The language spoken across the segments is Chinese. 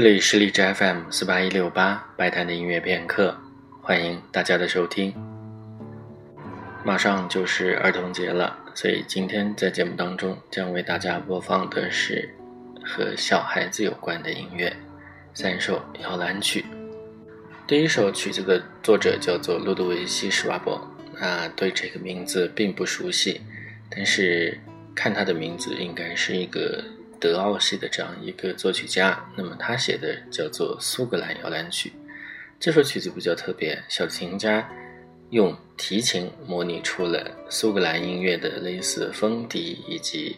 这里是荔枝 FM 四八一六八白谈的音乐片刻，欢迎大家的收听。马上就是儿童节了，所以今天在节目当中将为大家播放的是和小孩子有关的音乐，三首摇篮曲。第一首曲子的作者叫做路德维希·施瓦伯，啊，对这个名字并不熟悉，但是看他的名字应该是一个。德奥系的这样一个作曲家，那么他写的叫做《苏格兰摇篮曲》。这首曲子比较特别，小提琴家用提琴模拟出了苏格兰音乐的类似风笛以及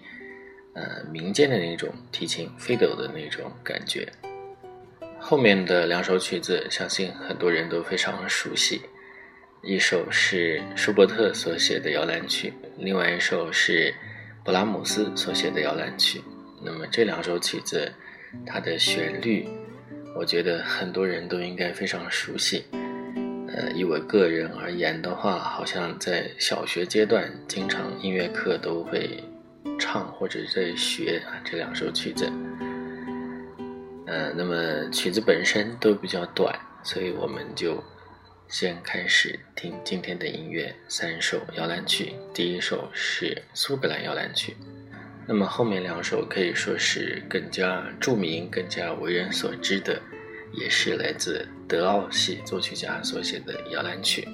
呃民间的那种提琴飞斗的那种感觉。后面的两首曲子，相信很多人都非常熟悉，一首是舒伯特所写的摇篮曲，另外一首是布拉姆斯所写的摇篮曲。那么这两首曲子，它的旋律，我觉得很多人都应该非常熟悉。呃，以我个人而言的话，好像在小学阶段，经常音乐课都会唱或者在学啊这两首曲子。呃，那么曲子本身都比较短，所以我们就先开始听今天的音乐，三首摇篮曲。第一首是苏格兰摇篮曲。那么后面两首可以说是更加著名、更加为人所知的，也是来自德奥系作曲家所写的摇篮曲。